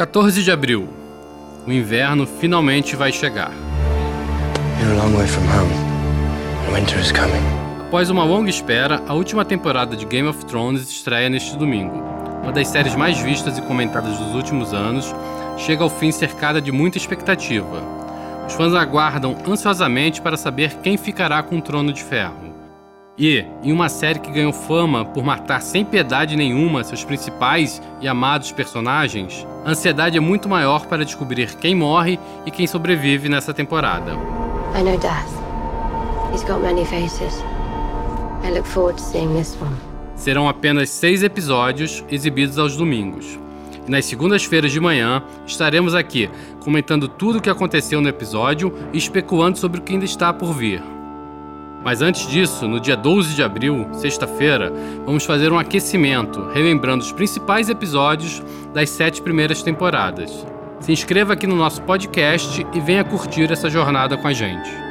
14 de abril. O inverno finalmente vai chegar. Após uma longa espera, a última temporada de Game of Thrones estreia neste domingo. Uma das séries mais vistas e comentadas dos últimos anos, chega ao fim cercada de muita expectativa. Os fãs aguardam ansiosamente para saber quem ficará com o trono de ferro. E, em uma série que ganhou fama por matar sem piedade nenhuma seus principais e amados personagens, a ansiedade é muito maior para descobrir quem morre e quem sobrevive nessa temporada. I know death. He's got many faces. I look forward to seeing this one. Serão apenas seis episódios exibidos aos domingos. E nas segundas-feiras de manhã estaremos aqui comentando tudo o que aconteceu no episódio e especulando sobre o que ainda está por vir. Mas antes disso, no dia 12 de abril, sexta-feira, vamos fazer um aquecimento, relembrando os principais episódios das sete primeiras temporadas. Se inscreva aqui no nosso podcast e venha curtir essa jornada com a gente.